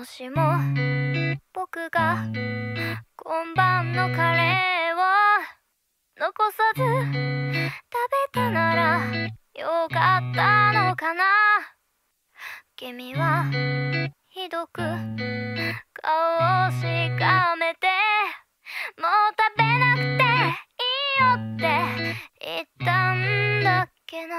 もしも僕が今晩のカレーを残さず食べたならよかったのかな。君はひどく顔をしかめてもう食べなくていいよって言ったんだっけな。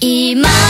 今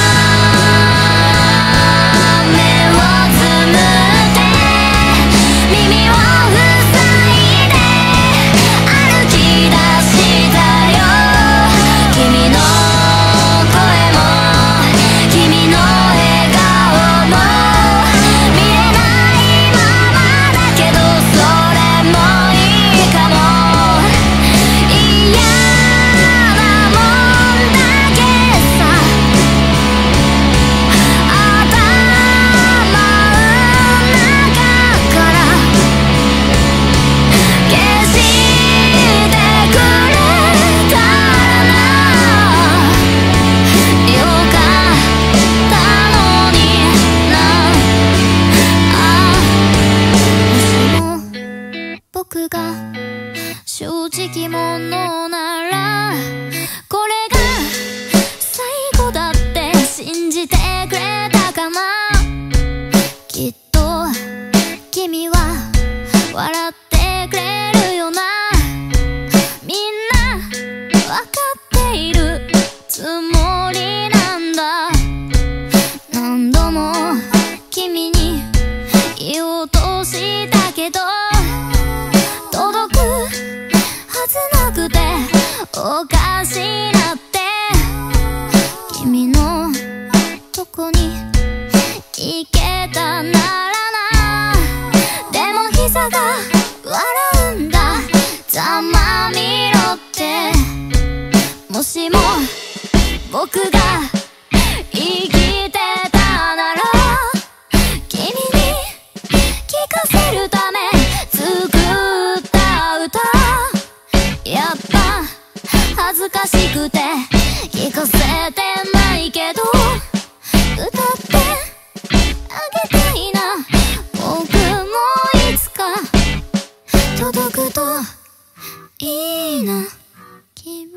正直者ならこれが最後だって信じてくれたかな。きっと君は笑ってくれるよな。みんなわかっているつもりなんだ。何度も君に言おうとしたも膝が笑うんだ。ざまみろって。もしも僕が生きてたなら君に聞かせるため作った歌。やっぱ恥ずかしくて聞かせてないけど歌ってくと。いいな。君。